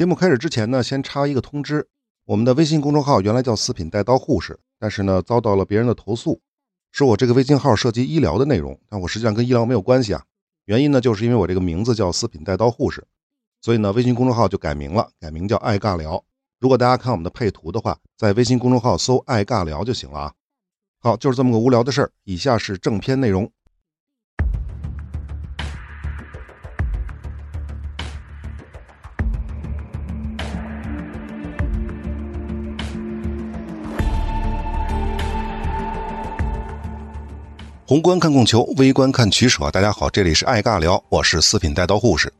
节目开始之前呢，先插一个通知：我们的微信公众号原来叫“四品带刀护士”，但是呢，遭到了别人的投诉，说我这个微信号涉及医疗的内容，但我实际上跟医疗没有关系啊。原因呢，就是因为我这个名字叫“四品带刀护士”，所以呢，微信公众号就改名了，改名叫“爱尬聊”。如果大家看我们的配图的话，在微信公众号搜“爱尬聊”就行了啊。好，就是这么个无聊的事儿。以下是正片内容。宏观看供求，微观看取舍。大家好，这里是爱尬聊，我是四品带刀护士。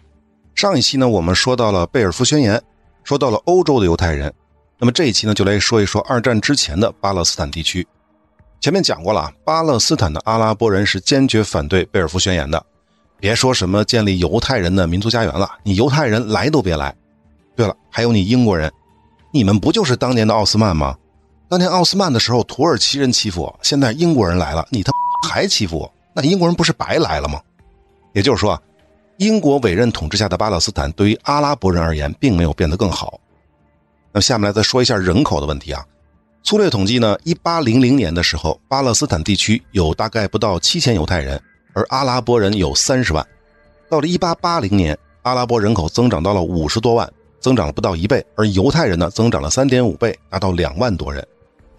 上一期呢，我们说到了贝尔福宣言，说到了欧洲的犹太人。那么这一期呢，就来说一说二战之前的巴勒斯坦地区。前面讲过了，巴勒斯坦的阿拉伯人是坚决反对贝尔福宣言的。别说什么建立犹太人的民族家园了，你犹太人来都别来。对了，还有你英国人，你们不就是当年的奥斯曼吗？当年奥斯曼的时候，土耳其人欺负我，现在英国人来了，你他。还欺负我，那英国人不是白来了吗？也就是说啊，英国委任统治下的巴勒斯坦对于阿拉伯人而言，并没有变得更好。那下面来再说一下人口的问题啊。粗略统计呢，一八零零年的时候，巴勒斯坦地区有大概不到七千犹太人，而阿拉伯人有三十万。到了一八八零年，阿拉伯人口增长到了五十多万，增长了不到一倍，而犹太人呢，增长了三点五倍，达到两万多人。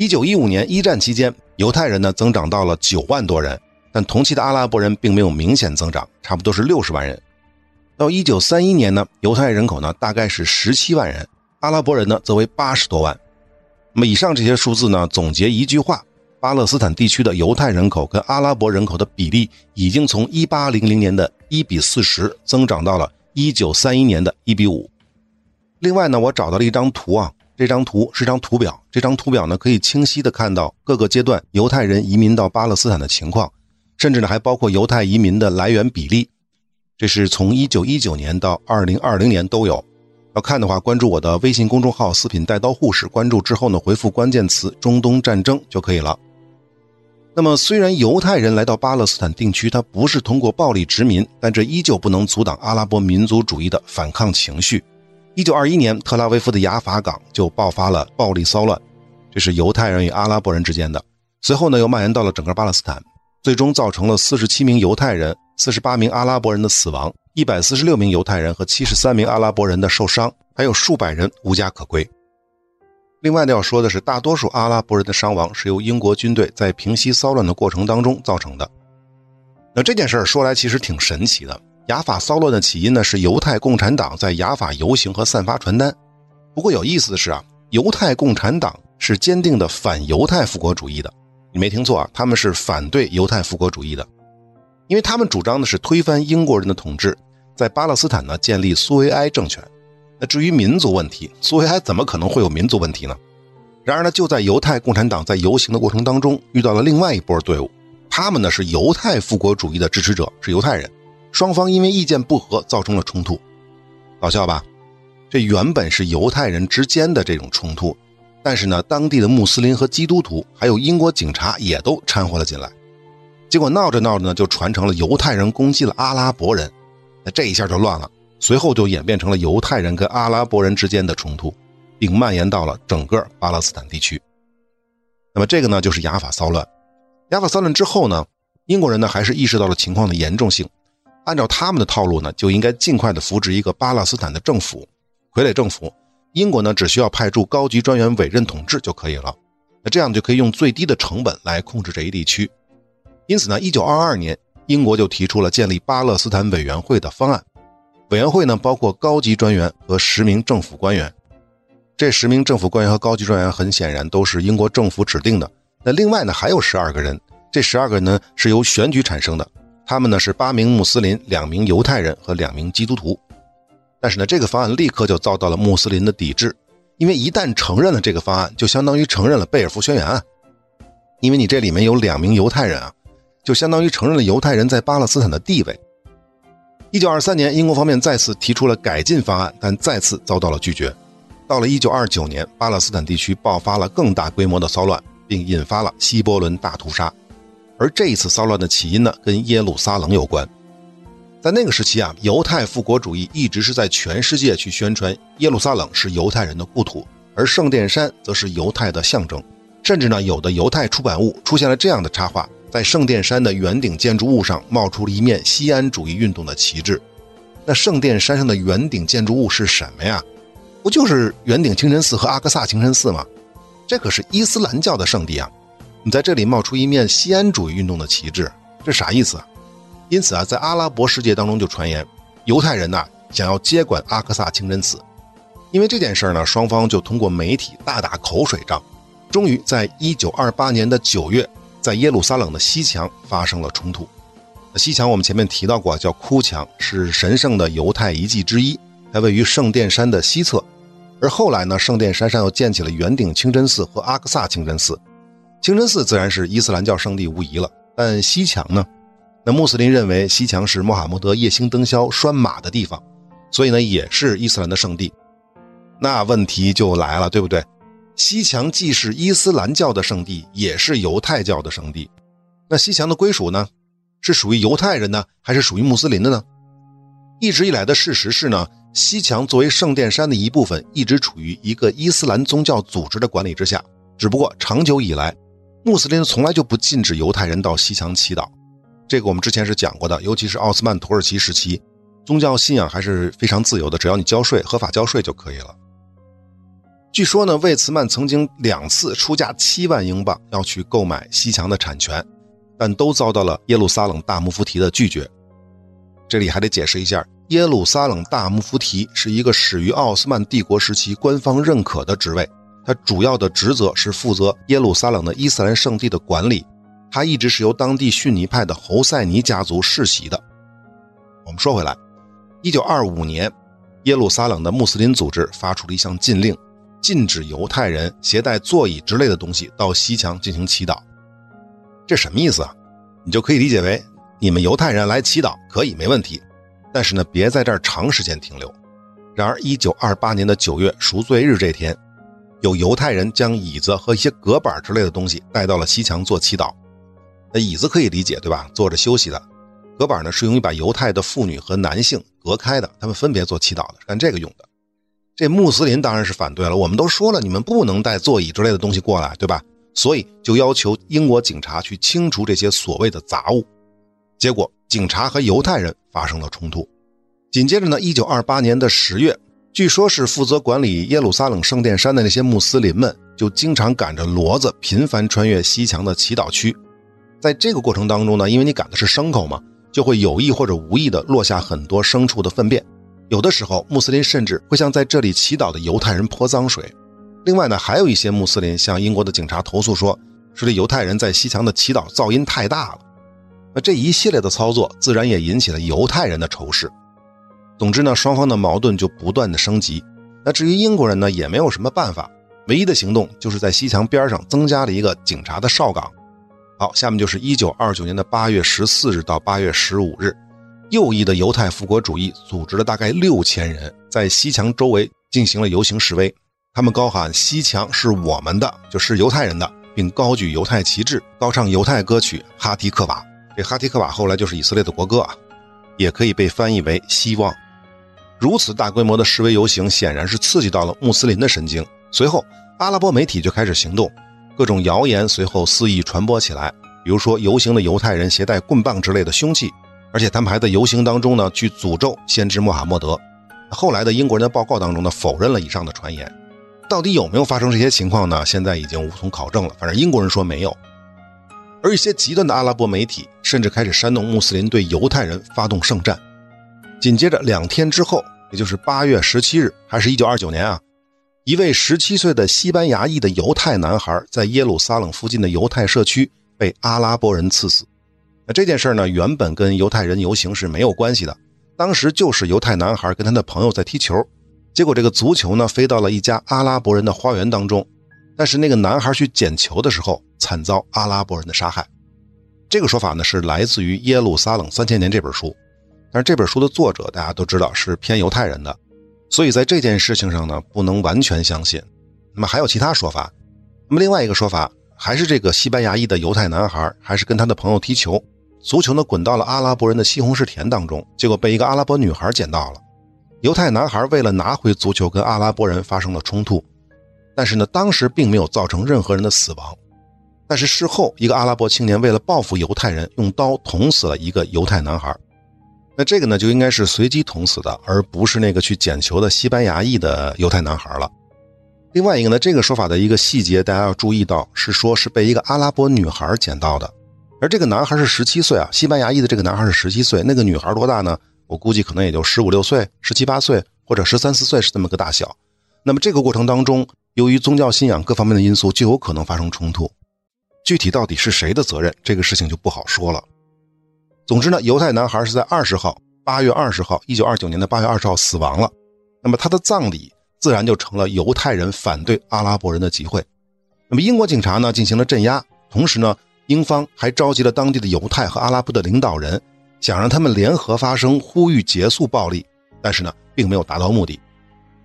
一九一五年一战期间。犹太人呢增长到了九万多人，但同期的阿拉伯人并没有明显增长，差不多是六十万人。到一九三一年呢，犹太人口呢大概是十七万人，阿拉伯人呢则为八十多万。那么以上这些数字呢，总结一句话：巴勒斯坦地区的犹太人口跟阿拉伯人口的比例已经从一八零零年的一比四十增长到了一九三一年的一比五。另外呢，我找到了一张图啊。这张图是张图表，这张图表呢可以清晰的看到各个阶段犹太人移民到巴勒斯坦的情况，甚至呢还包括犹太移民的来源比例。这是从一九一九年到二零二零年都有。要看的话，关注我的微信公众号“四品带刀护士”，关注之后呢回复关键词“中东战争”就可以了。那么，虽然犹太人来到巴勒斯坦定区，他不是通过暴力殖民，但这依旧不能阻挡阿拉伯民族主义的反抗情绪。一九二一年，特拉维夫的雅法港就爆发了暴力骚乱，这是犹太人与阿拉伯人之间的。随后呢，又蔓延到了整个巴勒斯坦，最终造成了四十七名犹太人、四十八名阿拉伯人的死亡，一百四十六名犹太人和七十三名阿拉伯人的受伤，还有数百人无家可归。另外呢，要说的是，大多数阿拉伯人的伤亡是由英国军队在平息骚乱的过程当中造成的。那这件事儿说来其实挺神奇的。雅法骚乱的起因呢，是犹太共产党在雅法游行和散发传单。不过有意思的是啊，犹太共产党是坚定的反犹太复国主义的。你没听错啊，他们是反对犹太复国主义的，因为他们主张的是推翻英国人的统治，在巴勒斯坦呢建立苏维埃政权。那至于民族问题，苏维埃怎么可能会有民族问题呢？然而呢，就在犹太共产党在游行的过程当中，遇到了另外一波队伍，他们呢是犹太复国主义的支持者，是犹太人。双方因为意见不合造成了冲突，搞笑吧？这原本是犹太人之间的这种冲突，但是呢，当地的穆斯林和基督徒还有英国警察也都掺和了进来，结果闹着闹着呢，就传成了犹太人攻击了阿拉伯人，那这一下就乱了，随后就演变成了犹太人跟阿拉伯人之间的冲突，并蔓延到了整个巴勒斯坦地区。那么这个呢，就是雅法骚乱。雅法骚乱之后呢，英国人呢还是意识到了情况的严重性。按照他们的套路呢，就应该尽快的扶植一个巴勒斯坦的政府，傀儡政府。英国呢，只需要派驻高级专员委任统治就可以了。那这样就可以用最低的成本来控制这一地区。因此呢，一九二二年，英国就提出了建立巴勒斯坦委员会的方案。委员会呢，包括高级专员和十名政府官员。这十名政府官员和高级专员很显然都是英国政府指定的。那另外呢，还有十二个人，这十二个人呢是由选举产生的。他们呢是八名穆斯林、两名犹太人和两名基督徒，但是呢，这个方案立刻就遭到了穆斯林的抵制，因为一旦承认了这个方案，就相当于承认了贝尔福宣言啊，因为你这里面有两名犹太人啊，就相当于承认了犹太人在巴勒斯坦的地位。一九二三年，英国方面再次提出了改进方案，但再次遭到了拒绝。到了一九二九年，巴勒斯坦地区爆发了更大规模的骚乱，并引发了希伯伦大屠杀。而这一次骚乱的起因呢，跟耶路撒冷有关。在那个时期啊，犹太复国主义一直是在全世界去宣传耶路撒冷是犹太人的故土，而圣殿山则是犹太的象征。甚至呢，有的犹太出版物出现了这样的插画：在圣殿山的圆顶建筑物上冒出了一面西安主义运动的旗帜。那圣殿山上的圆顶建筑物是什么呀？不就是圆顶清真寺和阿克萨清真寺吗？这可是伊斯兰教的圣地啊！你在这里冒出一面西安主义运动的旗帜，这啥意思啊？因此啊，在阿拉伯世界当中就传言，犹太人呐想要接管阿克萨清真寺。因为这件事呢，双方就通过媒体大打口水仗，终于在一九二八年的九月，在耶路撒冷的西墙发生了冲突。西墙我们前面提到过，叫哭墙，是神圣的犹太遗迹之一，它位于圣殿山的西侧。而后来呢，圣殿山上又建起了圆顶清真寺和阿克萨清真寺。清真寺自然是伊斯兰教圣地无疑了，但西墙呢？那穆斯林认为西墙是穆罕默德夜行灯宵拴马的地方，所以呢也是伊斯兰的圣地。那问题就来了，对不对？西墙既是伊斯兰教的圣地，也是犹太教的圣地。那西墙的归属呢？是属于犹太人呢，还是属于穆斯林的呢？一直以来的事实是呢，西墙作为圣殿山的一部分，一直处于一个伊斯兰宗教组织的管理之下。只不过长久以来，穆斯林从来就不禁止犹太人到西墙祈祷。这个我们之前是讲过的，尤其是奥斯曼土耳其时期，宗教信仰还是非常自由的，只要你交税，合法交税就可以了。据说呢，魏茨曼曾经两次出价七万英镑要去购买西墙的产权，但都遭到了耶路撒冷大穆夫提的拒绝。这里还得解释一下，耶路撒冷大穆夫提是一个始于奥斯曼帝国时期官方认可的职位，他主要的职责是负责耶路撒冷的伊斯兰圣地的管理。他一直是由当地逊尼派的侯赛尼家族世袭的。我们说回来，一九二五年，耶路撒冷的穆斯林组织发出了一项禁令，禁止犹太人携带座椅之类的东西到西墙进行祈祷。这什么意思啊？你就可以理解为，你们犹太人来祈祷可以没问题，但是呢，别在这儿长时间停留。然而，一九二八年的九月赎罪日这天，有犹太人将椅子和一些隔板之类的东西带到了西墙做祈祷。那椅子可以理解，对吧？坐着休息的，隔板呢是用于把犹太的妇女和男性隔开的，他们分别做祈祷的，干这个用的。这穆斯林当然是反对了，我们都说了，你们不能带座椅之类的东西过来，对吧？所以就要求英国警察去清除这些所谓的杂物。结果警察和犹太人发生了冲突。紧接着呢，一九二八年的十月，据说是负责管理耶路撒冷圣殿山的那些穆斯林们，就经常赶着骡子频繁穿越西墙的祈祷区。在这个过程当中呢，因为你赶的是牲口嘛，就会有意或者无意的落下很多牲畜的粪便。有的时候，穆斯林甚至会向在这里祈祷的犹太人泼脏水。另外呢，还有一些穆斯林向英国的警察投诉说，说这犹太人在西墙的祈祷噪音太大了。那这一系列的操作，自然也引起了犹太人的仇视。总之呢，双方的矛盾就不断的升级。那至于英国人呢，也没有什么办法，唯一的行动就是在西墙边上增加了一个警察的哨岗。好，下面就是一九二九年的八月十四日到八月十五日，右翼的犹太复国主义组织了大概六千人，在西墙周围进行了游行示威。他们高喊“西墙是我们的，就是犹太人的”，并高举犹太旗帜，高唱犹太歌曲《哈提克瓦》。这《哈提克瓦》后来就是以色列的国歌啊，也可以被翻译为“希望”。如此大规模的示威游行，显然是刺激到了穆斯林的神经。随后，阿拉伯媒体就开始行动。各种谣言随后肆意传播起来，比如说游行的犹太人携带棍棒之类的凶器，而且他们还在游行当中呢去诅咒先知穆罕默德。后来的英国人的报告当中呢否认了以上的传言，到底有没有发生这些情况呢？现在已经无从考证了。反正英国人说没有，而一些极端的阿拉伯媒体甚至开始煽动穆斯林对犹太人发动圣战。紧接着两天之后，也就是八月十七日，还是一九二九年啊。一位十七岁的西班牙裔的犹太男孩在耶路撒冷附近的犹太社区被阿拉伯人刺死。那这件事呢，原本跟犹太人游行是没有关系的。当时就是犹太男孩跟他的朋友在踢球，结果这个足球呢飞到了一家阿拉伯人的花园当中。但是那个男孩去捡球的时候，惨遭阿拉伯人的杀害。这个说法呢是来自于《耶路撒冷三千年》这本书，但是这本书的作者大家都知道是偏犹太人的。所以在这件事情上呢，不能完全相信。那么还有其他说法。那么另外一个说法，还是这个西班牙裔的犹太男孩，还是跟他的朋友踢球，足球呢滚到了阿拉伯人的西红柿田当中，结果被一个阿拉伯女孩捡到了。犹太男孩为了拿回足球，跟阿拉伯人发生了冲突，但是呢，当时并没有造成任何人的死亡。但是事后，一个阿拉伯青年为了报复犹太人，用刀捅死了一个犹太男孩。那这个呢，就应该是随机捅死的，而不是那个去捡球的西班牙裔的犹太男孩了。另外一个呢，这个说法的一个细节，大家要注意到，是说是被一个阿拉伯女孩捡到的，而这个男孩是十七岁啊，西班牙裔的这个男孩是十七岁，那个女孩多大呢？我估计可能也就十五六岁、十七八岁或者十三四岁是这么个大小。那么这个过程当中，由于宗教信仰各方面的因素，就有可能发生冲突。具体到底是谁的责任，这个事情就不好说了。总之呢，犹太男孩是在二十号，八月二十号，一九二九年的八月二十号死亡了。那么他的葬礼自然就成了犹太人反对阿拉伯人的集会。那么英国警察呢进行了镇压，同时呢，英方还召集了当地的犹太和阿拉伯的领导人，想让他们联合发声，呼吁结束暴力。但是呢，并没有达到目的。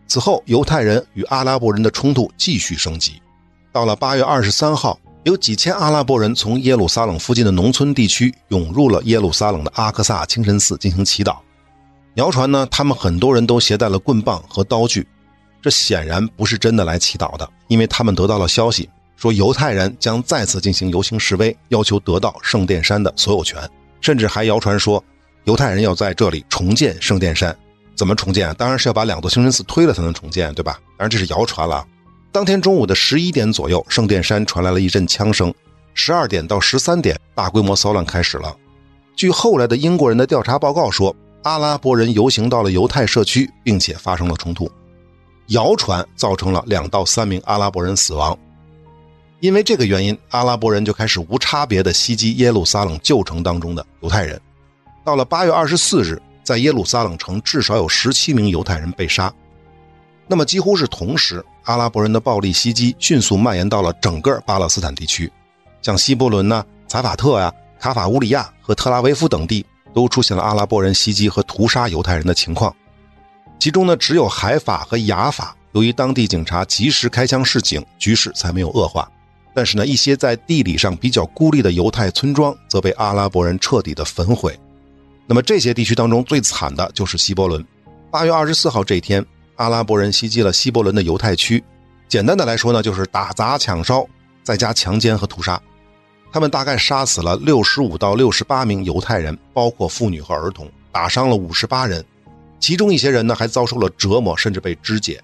此后，犹太人与阿拉伯人的冲突继续升级。到了八月二十三号。有几千阿拉伯人从耶路撒冷附近的农村地区涌入了耶路撒冷的阿克萨清真寺进行祈祷。谣传呢，他们很多人都携带了棍棒和刀具，这显然不是真的来祈祷的，因为他们得到了消息，说犹太人将再次进行游行示威，要求得到圣殿山的所有权，甚至还谣传说犹太人要在这里重建圣殿山。怎么重建？当然是要把两座清真寺推了才能重建，对吧？当然这是谣传了。当天中午的十一点左右，圣殿山传来了一阵枪声。十二点到十三点，大规模骚乱开始了。据后来的英国人的调查报告说，阿拉伯人游行到了犹太社区，并且发生了冲突。谣传造成了两到三名阿拉伯人死亡。因为这个原因，阿拉伯人就开始无差别的袭击耶路撒冷旧城当中的犹太人。到了八月二十四日，在耶路撒冷城至少有十七名犹太人被杀。那么几乎是同时，阿拉伯人的暴力袭击迅速蔓延到了整个巴勒斯坦地区，像希伯伦呐、采法特呀、卡法乌里亚和特拉维夫等地都出现了阿拉伯人袭击和屠杀犹太人的情况。其中呢，只有海法和雅法，由于当地警察及时开枪示警，局势才没有恶化。但是呢，一些在地理上比较孤立的犹太村庄则被阿拉伯人彻底的焚毁。那么这些地区当中最惨的就是希伯伦。八月二十四号这一天。阿拉伯人袭击了希伯伦的犹太区，简单的来说呢，就是打砸抢烧，再加强奸和屠杀。他们大概杀死了六十五到六十八名犹太人，包括妇女和儿童，打伤了五十八人，其中一些人呢还遭受了折磨，甚至被肢解。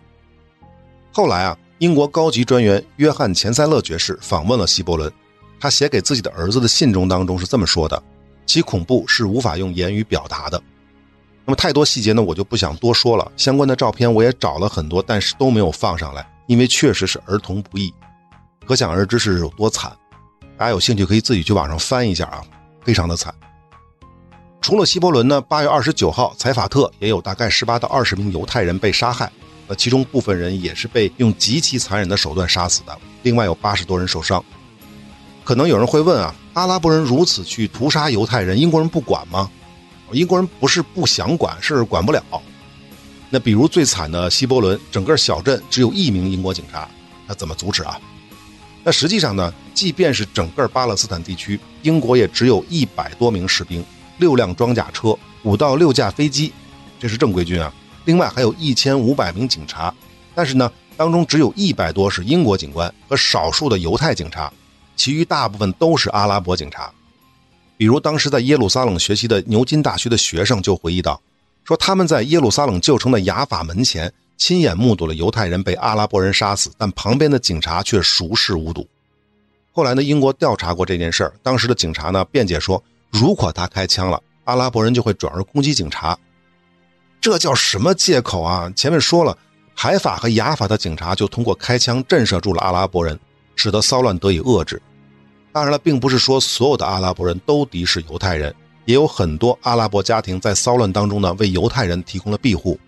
后来啊，英国高级专员约翰钱塞勒爵士访问了希伯伦，他写给自己的儿子的信中当中是这么说的：其恐怖是无法用言语表达的。那么太多细节呢，我就不想多说了。相关的照片我也找了很多，但是都没有放上来，因为确实是儿童不宜，可想而知是有多惨。大家有兴趣可以自己去网上翻一下啊，非常的惨。除了希伯伦呢，八月二十九号，采法特也有大概十八到二十名犹太人被杀害，那其中部分人也是被用极其残忍的手段杀死的，另外有八十多人受伤。可能有人会问啊，阿拉伯人如此去屠杀犹太人，英国人不管吗？英国人不是不想管，是管不了。那比如最惨的希伯伦，整个小镇只有一名英国警察，那怎么阻止啊？那实际上呢，即便是整个巴勒斯坦地区，英国也只有一百多名士兵，六辆装甲车，五到六架飞机，这是正规军啊。另外还有一千五百名警察，但是呢，当中只有一百多是英国警官和少数的犹太警察，其余大部分都是阿拉伯警察。比如当时在耶路撒冷学习的牛津大学的学生就回忆道：“说他们在耶路撒冷旧城的雅法门前亲眼目睹了犹太人被阿拉伯人杀死，但旁边的警察却熟视无睹。后来呢，英国调查过这件事儿，当时的警察呢辩解说，如果他开枪了，阿拉伯人就会转而攻击警察。这叫什么借口啊？前面说了，海法和雅法的警察就通过开枪震慑住了阿拉伯人，使得骚乱得以遏制。”当然了，并不是说所有的阿拉伯人都敌视犹太人，也有很多阿拉伯家庭在骚乱当中呢，为犹太人提供了庇护。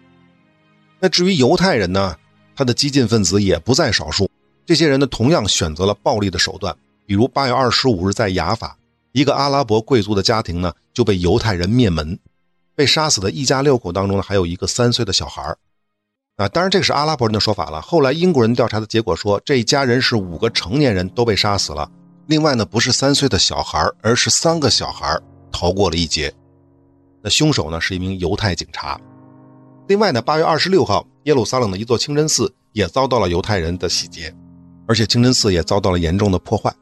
那至于犹太人呢，他的激进分子也不在少数。这些人呢，同样选择了暴力的手段。比如八月二十五日，在雅法，一个阿拉伯贵族的家庭呢，就被犹太人灭门，被杀死的一家六口当中呢，还有一个三岁的小孩啊，当然这个是阿拉伯人的说法了。后来英国人调查的结果说，这一家人是五个成年人都被杀死了。另外呢，不是三岁的小孩，而是三个小孩，逃过了一劫。那凶手呢是一名犹太警察。另外呢，八月二十六号，耶路撒冷的一座清真寺也遭到了犹太人的洗劫，而且清真寺也遭到了严重的破坏。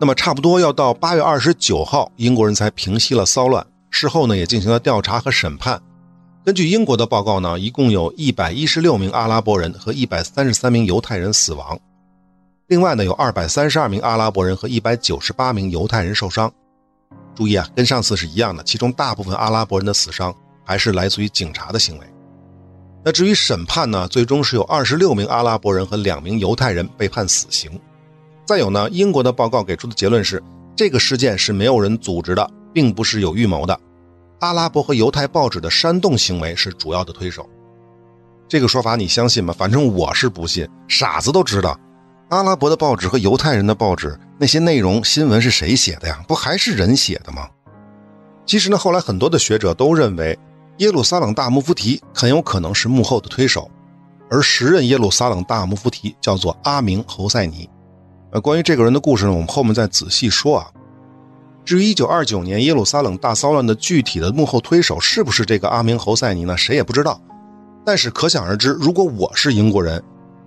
那么差不多要到八月二十九号，英国人才平息了骚乱。事后呢，也进行了调查和审判。根据英国的报告呢，一共有一百一十六名阿拉伯人和一百三十三名犹太人死亡。另外呢，有二百三十二名阿拉伯人和一百九十八名犹太人受伤。注意啊，跟上次是一样的，其中大部分阿拉伯人的死伤还是来自于警察的行为。那至于审判呢，最终是有二十六名阿拉伯人和两名犹太人被判死刑。再有呢，英国的报告给出的结论是，这个事件是没有人组织的，并不是有预谋的。阿拉伯和犹太报纸的煽动行为是主要的推手。这个说法你相信吗？反正我是不信。傻子都知道，阿拉伯的报纸和犹太人的报纸那些内容新闻是谁写的呀？不还是人写的吗？其实呢，后来很多的学者都认为，耶路撒冷大穆夫提很有可能是幕后的推手，而时任耶路撒冷大穆夫提叫做阿明侯赛尼。呃，关于这个人的故事呢，我们后面再仔细说啊。至于1929年耶路撒冷大骚乱的具体的幕后推手是不是这个阿明侯赛尼呢？谁也不知道。但是可想而知，如果我是英国人，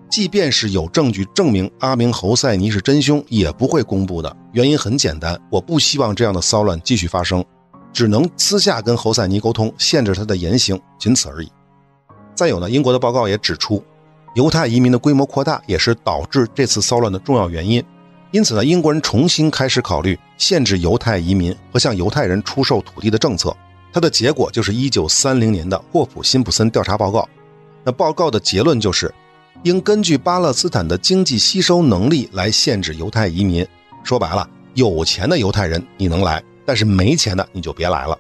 即便是有证据证明阿明侯赛尼是真凶，也不会公布的。原因很简单，我不希望这样的骚乱继续发生，只能私下跟侯赛尼沟通，限制他的言行，仅此而已。再有呢，英国的报告也指出。犹太移民的规模扩大也是导致这次骚乱的重要原因，因此呢，英国人重新开始考虑限制犹太移民和向犹太人出售土地的政策。它的结果就是1930年的霍普辛普森调查报告。那报告的结论就是，应根据巴勒斯坦的经济吸收能力来限制犹太移民。说白了，有钱的犹太人你能来，但是没钱的你就别来了。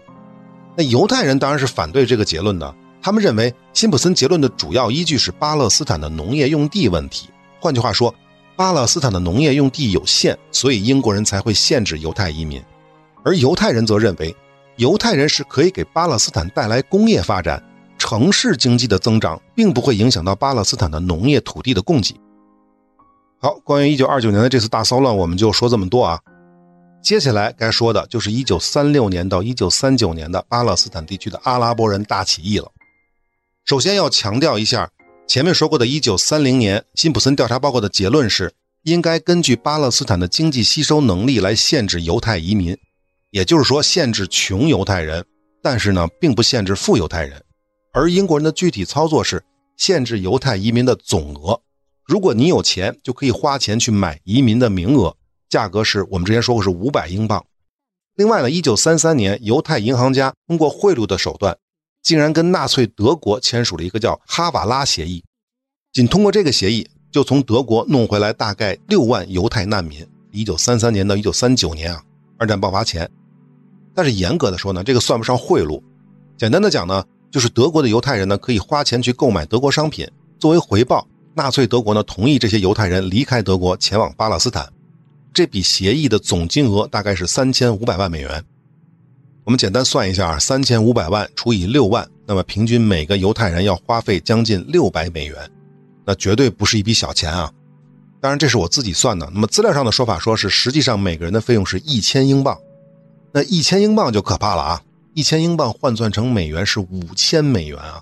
那犹太人当然是反对这个结论的。他们认为，辛普森结论的主要依据是巴勒斯坦的农业用地问题。换句话说，巴勒斯坦的农业用地有限，所以英国人才会限制犹太移民。而犹太人则认为，犹太人是可以给巴勒斯坦带来工业发展、城市经济的增长，并不会影响到巴勒斯坦的农业土地的供给。好，关于1929年的这次大骚乱，我们就说这么多啊。接下来该说的就是1936年到1939年的巴勒斯坦地区的阿拉伯人大起义了。首先要强调一下，前面说过的1930年辛普森调查报告的结论是，应该根据巴勒斯坦的经济吸收能力来限制犹太移民，也就是说限制穷犹太人，但是呢，并不限制富犹太人。而英国人的具体操作是限制犹太移民的总额，如果你有钱，就可以花钱去买移民的名额，价格是我们之前说过是五百英镑。另外呢，1933年犹太银行家通过贿赂的手段。竟然跟纳粹德国签署了一个叫哈瓦拉协议，仅通过这个协议，就从德国弄回来大概六万犹太难民。一九三三年到一九三九年啊，二战爆发前。但是严格的说呢，这个算不上贿赂。简单的讲呢，就是德国的犹太人呢可以花钱去购买德国商品，作为回报，纳粹德国呢同意这些犹太人离开德国前往巴勒斯坦。这笔协议的总金额大概是三千五百万美元。我们简单算一下，三千五百万除以六万，那么平均每个犹太人要花费将近六百美元，那绝对不是一笔小钱啊！当然，这是我自己算的。那么资料上的说法说是，实际上每个人的费用是一千英镑。那一千英镑就可怕了啊！一千英镑换算成美元是五千美元啊！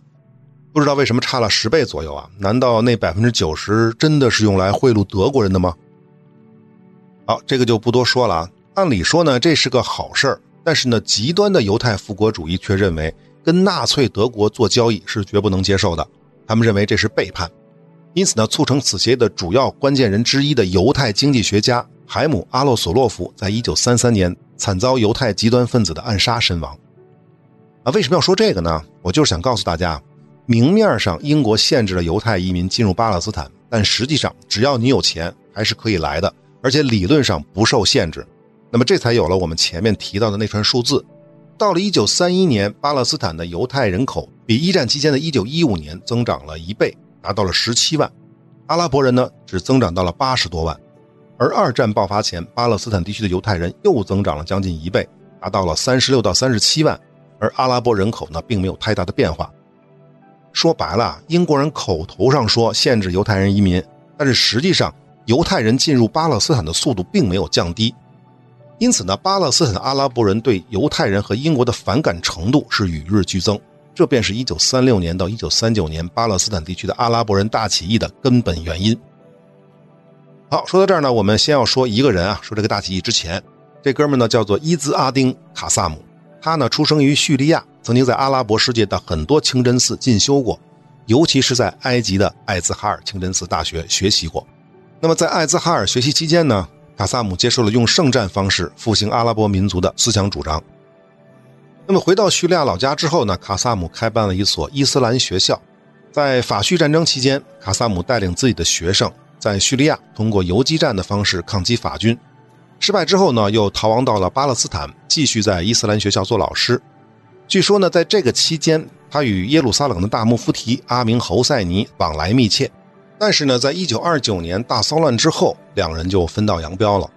不知道为什么差了十倍左右啊？难道那百分之九十真的是用来贿赂德国人的吗？好，这个就不多说了啊。按理说呢，这是个好事儿。但是呢，极端的犹太复国主义却认为跟纳粹德国做交易是绝不能接受的，他们认为这是背叛。因此呢，促成此协议的主要关键人之一的犹太经济学家海姆阿洛索洛夫，在一九三三年惨遭犹太极端分子的暗杀身亡。啊，为什么要说这个呢？我就是想告诉大家，明面上英国限制了犹太移民进入巴勒斯坦，但实际上只要你有钱，还是可以来的，而且理论上不受限制。那么这才有了我们前面提到的那串数字。到了1931年，巴勒斯坦的犹太人口比一战期间的1915年增长了一倍，达到了17万。阿拉伯人呢，只增长到了80多万。而二战爆发前，巴勒斯坦地区的犹太人又增长了将近一倍，达到了36到37万。而阿拉伯人口呢，并没有太大的变化。说白了，英国人口头上说限制犹太人移民，但是实际上，犹太人进入巴勒斯坦的速度并没有降低。因此呢，巴勒斯坦阿拉伯人对犹太人和英国的反感程度是与日俱增。这便是一九三六年到一九三九年巴勒斯坦地区的阿拉伯人大起义的根本原因。好，说到这儿呢，我们先要说一个人啊。说这个大起义之前，这哥们呢叫做伊兹阿丁·卡萨姆，他呢出生于叙利亚，曾经在阿拉伯世界的很多清真寺进修过，尤其是在埃及的艾兹哈尔清真寺大学学习过。那么在艾兹哈尔学习期间呢？卡萨姆接受了用圣战方式复兴阿拉伯民族的思想主张。那么回到叙利亚老家之后呢？卡萨姆开办了一所伊斯兰学校。在法叙战争期间，卡萨姆带领自己的学生在叙利亚通过游击战的方式抗击法军。失败之后呢，又逃亡到了巴勒斯坦，继续在伊斯兰学校做老师。据说呢，在这个期间，他与耶路撒冷的大穆夫提阿明侯赛尼往来密切。但是呢，在一九二九年大骚乱之后，两人就分道扬镳了。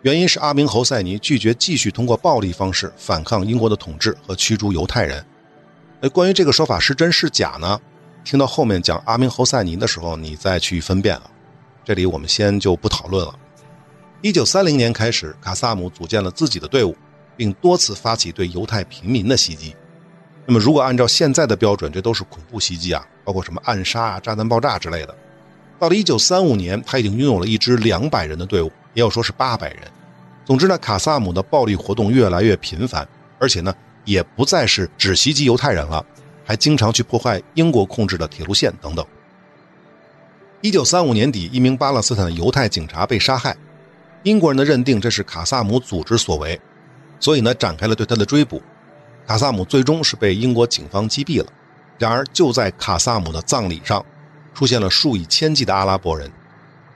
原因是阿明侯赛尼拒绝继续通过暴力方式反抗英国的统治和驱逐犹太人。呃，关于这个说法是真是假呢？听到后面讲阿明侯赛尼的时候，你再去分辨啊。这里我们先就不讨论了。一九三零年开始，卡萨姆组建了自己的队伍，并多次发起对犹太平民的袭击。那么，如果按照现在的标准，这都是恐怖袭击啊，包括什么暗杀啊、炸弹爆炸之类的。到了一九三五年，他已经拥有了一支两百人的队伍，也有说是八百人。总之呢，卡萨姆的暴力活动越来越频繁，而且呢，也不再是只袭击犹太人了，还经常去破坏英国控制的铁路线等等。一九三五年底，一名巴勒斯坦的犹太警察被杀害，英国人的认定这是卡萨姆组织所为，所以呢，展开了对他的追捕。卡萨姆最终是被英国警方击毙了。然而，就在卡萨姆的葬礼上。出现了数以千计的阿拉伯人，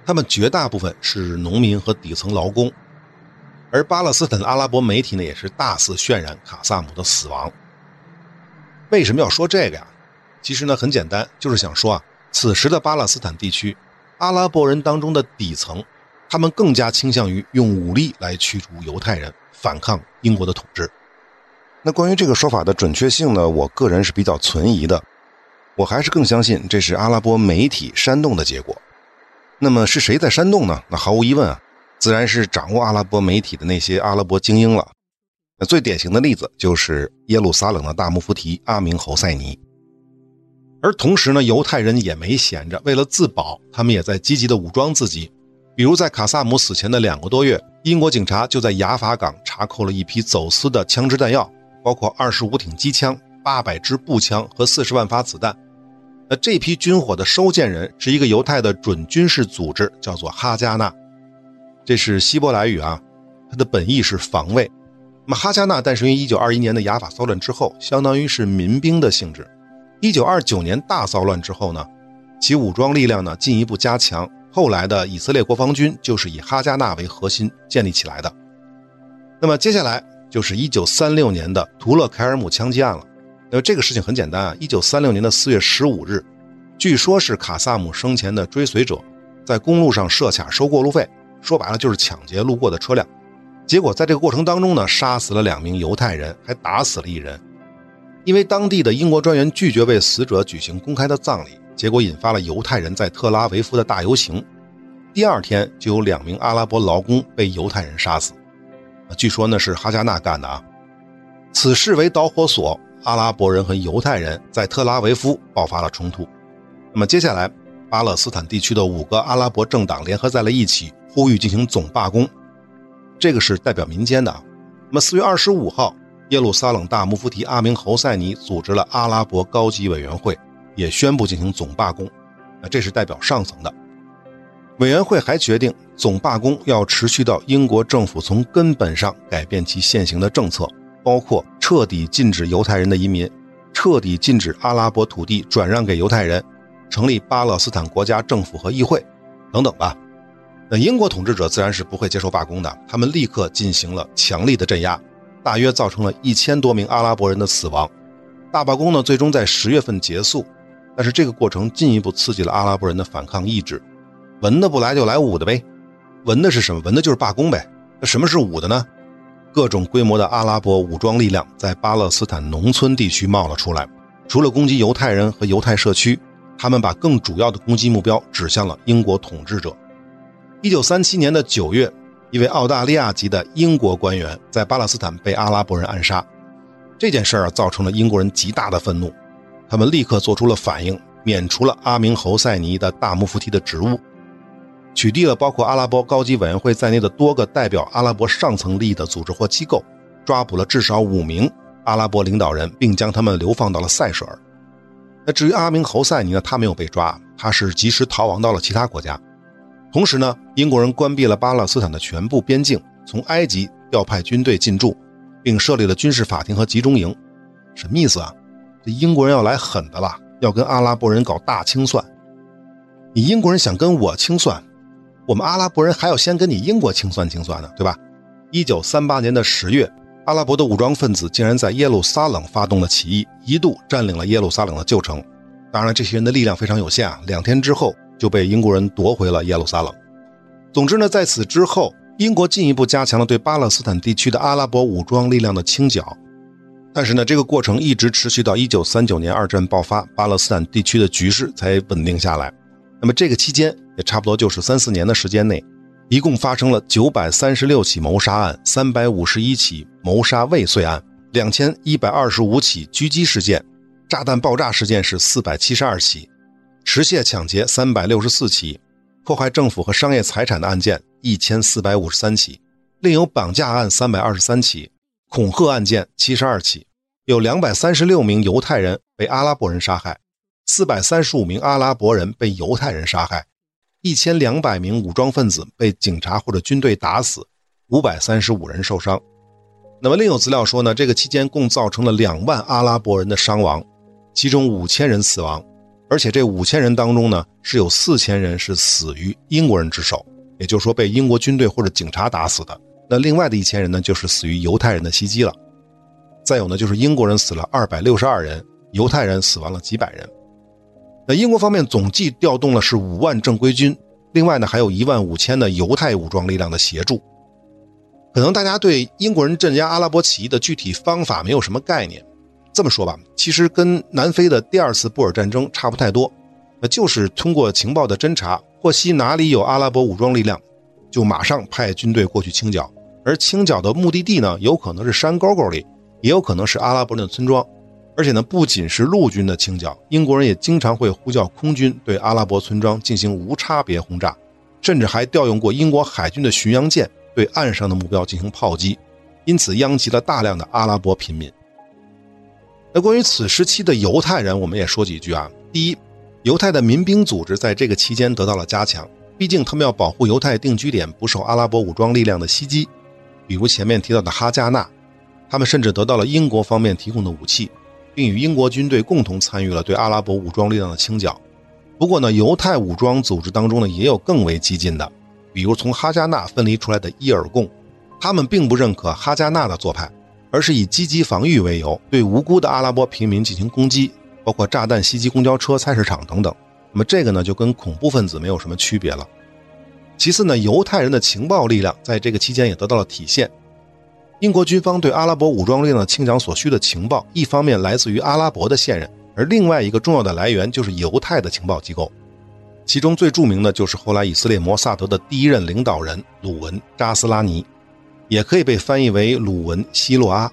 他们绝大部分是农民和底层劳工，而巴勒斯坦的阿拉伯媒体呢也是大肆渲染卡萨姆的死亡。为什么要说这个呀？其实呢很简单，就是想说啊，此时的巴勒斯坦地区，阿拉伯人当中的底层，他们更加倾向于用武力来驱逐犹太人，反抗英国的统治。那关于这个说法的准确性呢，我个人是比较存疑的。我还是更相信这是阿拉伯媒体煽动的结果。那么是谁在煽动呢？那毫无疑问啊，自然是掌握阿拉伯媒体的那些阿拉伯精英了。那最典型的例子就是耶路撒冷的大穆夫提阿明侯赛尼。而同时呢，犹太人也没闲着，为了自保，他们也在积极的武装自己。比如在卡萨姆死前的两个多月，英国警察就在雅法港查扣了一批走私的枪支弹药，包括二十五挺机枪、八百支步枪和四十万发子弹。那这批军火的收件人是一个犹太的准军事组织，叫做哈加纳，这是希伯来语啊，它的本意是防卫。那么哈加纳诞生于一九二一年的雅法骚乱之后，相当于是民兵的性质。一九二九年大骚乱之后呢，其武装力量呢进一步加强，后来的以色列国防军就是以哈加纳为核心建立起来的。那么接下来就是一九三六年的图勒凯尔姆枪击案了。那么这个事情很简单啊，一九三六年的四月十五日，据说是卡萨姆生前的追随者在公路上设卡收过路费，说白了就是抢劫路过的车辆。结果在这个过程当中呢，杀死了两名犹太人，还打死了一人。因为当地的英国专员拒绝为死者举行公开的葬礼，结果引发了犹太人在特拉维夫的大游行。第二天就有两名阿拉伯劳工被犹太人杀死，据说那是哈加纳干的啊。此事为导火索。阿拉伯人和犹太人在特拉维夫爆发了冲突。那么接下来，巴勒斯坦地区的五个阿拉伯政党联合在了一起，呼吁进行总罢工。这个是代表民间的。那么四月二十五号，耶路撒冷大穆夫提阿明侯赛尼组织了阿拉伯高级委员会，也宣布进行总罢工。那这是代表上层的。委员会还决定，总罢工要持续到英国政府从根本上改变其现行的政策。包括彻底禁止犹太人的移民，彻底禁止阿拉伯土地转让给犹太人，成立巴勒斯坦国家政府和议会，等等吧。那英国统治者自然是不会接受罢工的，他们立刻进行了强力的镇压，大约造成了一千多名阿拉伯人的死亡。大罢工呢，最终在十月份结束，但是这个过程进一步刺激了阿拉伯人的反抗意志。文的不来就来武的呗，文的是什么？文的就是罢工呗。那什么是武的呢？各种规模的阿拉伯武装力量在巴勒斯坦农村地区冒了出来，除了攻击犹太人和犹太社区，他们把更主要的攻击目标指向了英国统治者。一九三七年的九月，一位澳大利亚籍的英国官员在巴勒斯坦被阿拉伯人暗杀。这件事儿啊造成了英国人极大的愤怒，他们立刻做出了反应，免除了阿明侯赛尼的大穆夫提的职务，取缔了包括阿拉伯高级委员会在内的多个代表阿拉伯上层利益的组织或机构，抓捕了至少五名阿拉伯领导人，并将他们流放到了塞舌尔。那至于阿明侯赛尼呢？他没有被抓，他是及时逃亡到了其他国家。同时呢，英国人关闭了巴勒斯坦的全部边境，从埃及调派军队进驻，并设立了军事法庭和集中营。什么意思啊？这英国人要来狠的了，要跟阿拉伯人搞大清算。你英国人想跟我清算，我们阿拉伯人还要先跟你英国清算清算呢，对吧？一九三八年的十月。阿拉伯的武装分子竟然在耶路撒冷发动了起义，一度占领了耶路撒冷的旧城。当然，这些人的力量非常有限啊，两天之后就被英国人夺回了耶路撒冷。总之呢，在此之后，英国进一步加强了对巴勒斯坦地区的阿拉伯武装力量的清剿。但是呢，这个过程一直持续到1939年二战爆发，巴勒斯坦地区的局势才稳定下来。那么这个期间也差不多就是三四年的时间内。一共发生了九百三十六起谋杀案，三百五十一起谋杀未遂案，两千一百二十五起狙击事件，炸弹爆炸事件是四百七十二起，持械抢劫三百六十四起，破坏政府和商业财产的案件一千四百五十三起，另有绑架案三百二十三起，恐吓案件七十二起，有两百三十六名犹太人被阿拉伯人杀害，四百三十五名阿拉伯人被犹太人杀害。一千两百名武装分子被警察或者军队打死，五百三十五人受伤。那么另有资料说呢，这个期间共造成了两万阿拉伯人的伤亡，其中五千人死亡，而且这五千人当中呢，是有四千人是死于英国人之手，也就是说被英国军队或者警察打死的。那另外的一千人呢，就是死于犹太人的袭击了。再有呢，就是英国人死了二百六十二人，犹太人死亡了几百人。那英国方面总计调动了是五万正规军，另外呢还有一万五千的犹太武装力量的协助。可能大家对英国人镇压阿拉伯起义的具体方法没有什么概念。这么说吧，其实跟南非的第二次布尔战争差不太多，那就是通过情报的侦查，获悉哪里有阿拉伯武装力量，就马上派军队过去清剿。而清剿的目的地呢，有可能是山沟沟里，也有可能是阿拉伯人的村庄。而且呢，不仅是陆军的清剿，英国人也经常会呼叫空军对阿拉伯村庄进行无差别轰炸，甚至还调用过英国海军的巡洋舰对岸上的目标进行炮击，因此殃及了大量的阿拉伯平民。那关于此时期的犹太人，我们也说几句啊。第一，犹太的民兵组织在这个期间得到了加强，毕竟他们要保护犹太定居点不受阿拉伯武装力量的袭击，比如前面提到的哈加纳，他们甚至得到了英国方面提供的武器。并与英国军队共同参与了对阿拉伯武装力量的清剿。不过呢，犹太武装组织当中呢也有更为激进的，比如从哈加纳分离出来的伊尔贡，他们并不认可哈加纳的做派，而是以积极防御为由，对无辜的阿拉伯平民进行攻击，包括炸弹袭击公交车、菜市场等等。那么这个呢，就跟恐怖分子没有什么区别了。其次呢，犹太人的情报力量在这个期间也得到了体现。英国军方对阿拉伯武装力量的清剿所需的情报，一方面来自于阿拉伯的线人，而另外一个重要的来源就是犹太的情报机构，其中最著名的就是后来以色列摩萨德的第一任领导人鲁文·扎斯拉尼，也可以被翻译为鲁文·希洛阿。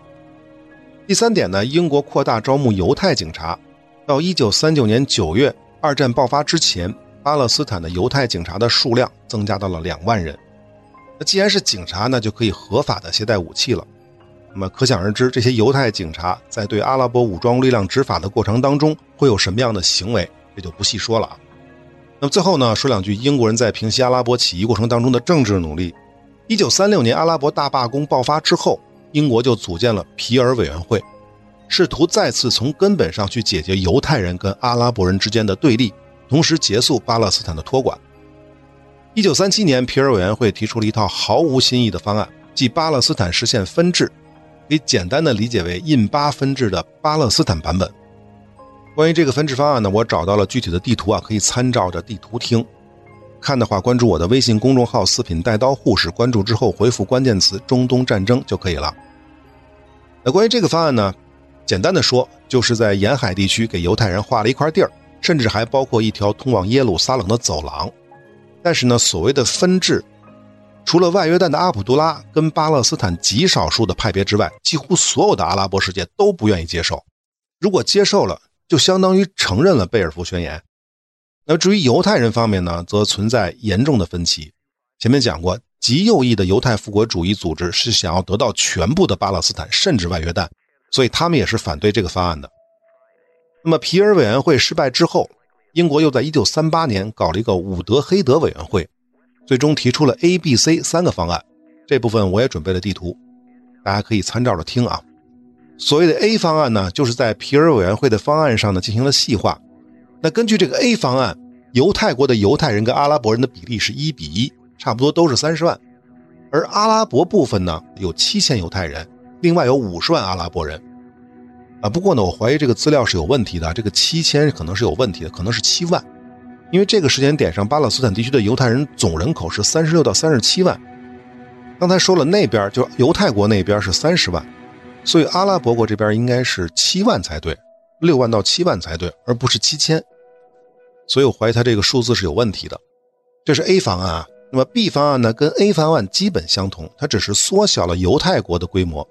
第三点呢，英国扩大招募犹太警察，到1939年9月，二战爆发之前，巴勒斯坦的犹太警察的数量增加到了两万人。那既然是警察，那就可以合法的携带武器了。那么可想而知，这些犹太警察在对阿拉伯武装力量执法的过程当中会有什么样的行为，这就不细说了啊。那么最后呢，说两句英国人在平息阿拉伯起义过程当中的政治努力。一九三六年阿拉伯大罢工爆发之后，英国就组建了皮尔委员会，试图再次从根本上去解决犹太人跟阿拉伯人之间的对立，同时结束巴勒斯坦的托管。一九三七年，皮尔委员会提出了一套毫无新意的方案，即巴勒斯坦实现分治，可以简单的理解为印巴分治的巴勒斯坦版本。关于这个分治方案呢，我找到了具体的地图啊，可以参照着地图听。看的话，关注我的微信公众号“四品带刀护士”，关注之后回复关键词“中东战争”就可以了。那关于这个方案呢，简单的说，就是在沿海地区给犹太人划了一块地儿，甚至还包括一条通往耶路撒冷的走廊。但是呢，所谓的分治，除了外约旦的阿卜杜拉跟巴勒斯坦极少数的派别之外，几乎所有的阿拉伯世界都不愿意接受。如果接受了，就相当于承认了贝尔福宣言。那至于犹太人方面呢，则存在严重的分歧。前面讲过，极右翼的犹太复国主义组织是想要得到全部的巴勒斯坦，甚至外约旦，所以他们也是反对这个方案的。那么皮尔委员会失败之后，英国又在1938年搞了一个伍德黑德委员会，最终提出了 A、B、C 三个方案。这部分我也准备了地图，大家可以参照着听啊。所谓的 A 方案呢，就是在皮尔委员会的方案上呢进行了细化。那根据这个 A 方案，犹太国的犹太人跟阿拉伯人的比例是一比一，差不多都是三十万。而阿拉伯部分呢，有七千犹太人，另外有五十万阿拉伯人。啊，不过呢，我怀疑这个资料是有问题的，这个七千可能是有问题的，可能是七万，因为这个时间点上，巴勒斯坦地区的犹太人总人口是三十六到三十七万。刚才说了，那边就犹太国那边是三十万。所以阿拉伯国这边应该是七万才对，六万到七万才对，而不是七千。所以我怀疑他这个数字是有问题的。这是 A 方案啊。那么 B 方案呢，跟 A 方案基本相同，它只是缩小了犹太国的规模，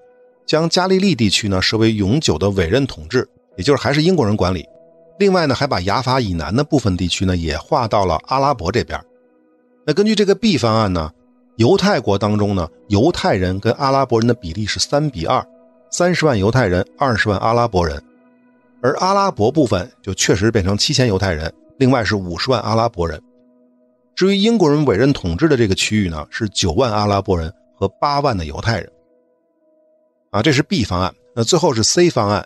将加利利地区呢设为永久的委任统治，也就是还是英国人管理。另外呢，还把雅法以南的部分地区呢也划到了阿拉伯这边。那根据这个 B 方案呢，犹太国当中呢，犹太人跟阿拉伯人的比例是三比二。三十万犹太人，二十万阿拉伯人，而阿拉伯部分就确实变成七千犹太人，另外是五十万阿拉伯人。至于英国人委任统治的这个区域呢，是九万阿拉伯人和八万的犹太人。啊，这是 B 方案。那最后是 C 方案。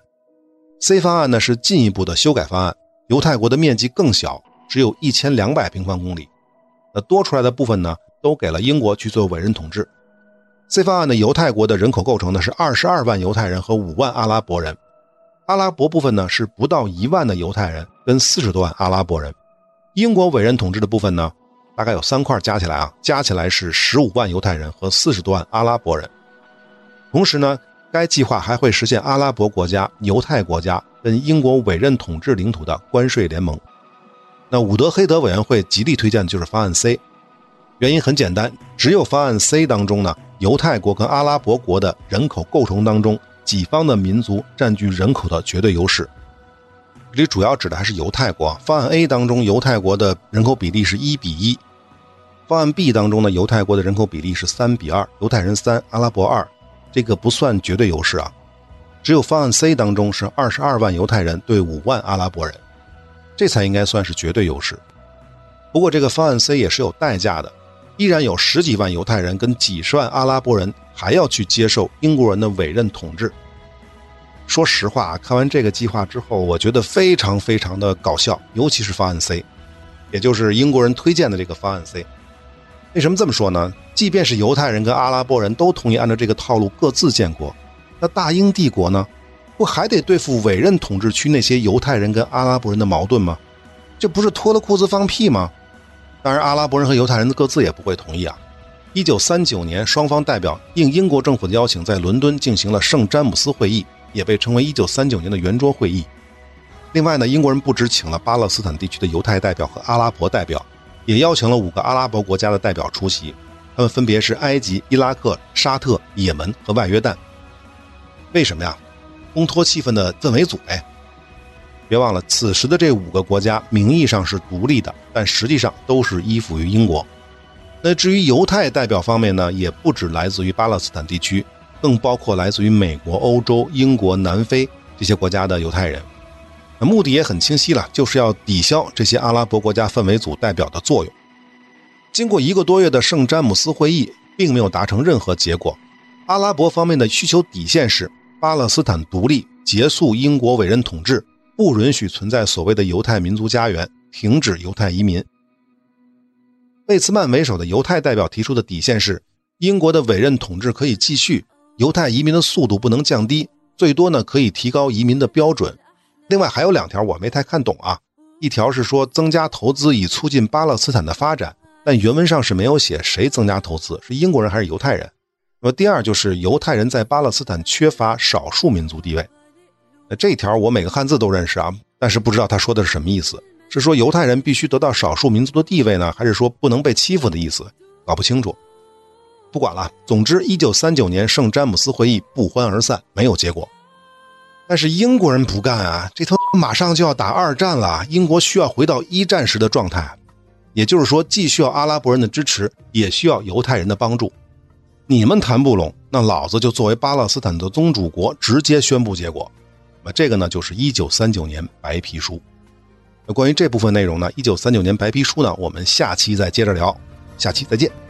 C 方案呢是进一步的修改方案，犹太国的面积更小，只有一千两百平方公里。那多出来的部分呢，都给了英国去做委任统治。C 方案的犹太国的人口构成呢是二十二万犹太人和五万阿拉伯人，阿拉伯部分呢是不到一万的犹太人跟四十多万阿拉伯人，英国委任统治的部分呢大概有三块加起来啊，加起来是十五万犹太人和四十多万阿拉伯人。同时呢，该计划还会实现阿拉伯国家、犹太国家跟英国委任统治领土的关税联盟。那伍德黑德委员会极力推荐的就是方案 C，原因很简单，只有方案 C 当中呢。犹太国跟阿拉伯国的人口构成当中，己方的民族占据人口的绝对优势。这里主要指的还是犹太国。方案 A 当中，犹太国的人口比例是一比一；方案 B 当中呢，犹太国的人口比例是三比二，犹太人三，阿拉伯二，这个不算绝对优势啊。只有方案 C 当中是二十二万犹太人对五万阿拉伯人，这才应该算是绝对优势。不过这个方案 C 也是有代价的。依然有十几万犹太人跟几十万阿拉伯人还要去接受英国人的委任统治。说实话，看完这个计划之后，我觉得非常非常的搞笑，尤其是方案 C，也就是英国人推荐的这个方案 C。为什么这么说呢？即便是犹太人跟阿拉伯人都同意按照这个套路各自建国，那大英帝国呢，不还得对付委任统治区那些犹太人跟阿拉伯人的矛盾吗？这不是脱了裤子放屁吗？当然，阿拉伯人和犹太人各自也不会同意啊。一九三九年，双方代表应英国政府的邀请，在伦敦进行了圣詹姆斯会议，也被称为一九三九年的圆桌会议。另外呢，英国人不止请了巴勒斯坦地区的犹太代表和阿拉伯代表，也邀请了五个阿拉伯国家的代表出席，他们分别是埃及、伊拉克、沙特、也门和外约旦。为什么呀？烘托气氛的氛围组呗。别忘了，此时的这五个国家名义上是独立的，但实际上都是依附于英国。那至于犹太代表方面呢，也不止来自于巴勒斯坦地区，更包括来自于美国、欧洲、英国、南非这些国家的犹太人。那目的也很清晰了，就是要抵消这些阿拉伯国家氛围组代表的作用。经过一个多月的圣詹姆斯会议，并没有达成任何结果。阿拉伯方面的需求底线是巴勒斯坦独立，结束英国委任统治。不允许存在所谓的犹太民族家园，停止犹太移民。贝茨曼为首的犹太代表提出的底线是：英国的委任统治可以继续，犹太移民的速度不能降低，最多呢可以提高移民的标准。另外还有两条我没太看懂啊，一条是说增加投资以促进巴勒斯坦的发展，但原文上是没有写谁增加投资，是英国人还是犹太人。那么第二就是犹太人在巴勒斯坦缺乏少数民族地位。那这条我每个汉字都认识啊，但是不知道他说的是什么意思？是说犹太人必须得到少数民族的地位呢，还是说不能被欺负的意思？搞不清楚。不管了。总之，一九三九年圣詹姆斯会议不欢而散，没有结果。但是英国人不干啊，这他马上就要打二战了，英国需要回到一战时的状态，也就是说，既需要阿拉伯人的支持，也需要犹太人的帮助。你们谈不拢，那老子就作为巴勒斯坦的宗主国，直接宣布结果。那这个呢，就是一九三九年白皮书。那关于这部分内容呢，一九三九年白皮书呢，我们下期再接着聊。下期再见。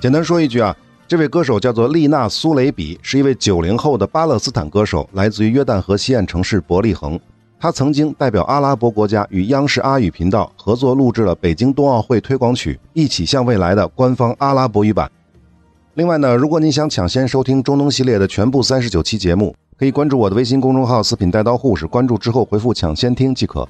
简单说一句啊，这位歌手叫做丽娜·苏雷比，是一位九零后的巴勒斯坦歌手，来自于约旦河西岸城市伯利恒。他曾经代表阿拉伯国家与央视阿语频道合作录制了北京冬奥会推广曲《一起向未来》的官方阿拉伯语版。另外呢，如果你想抢先收听中东系列的全部三十九期节目，可以关注我的微信公众号“四品带刀护士”，关注之后回复“抢先听”即可。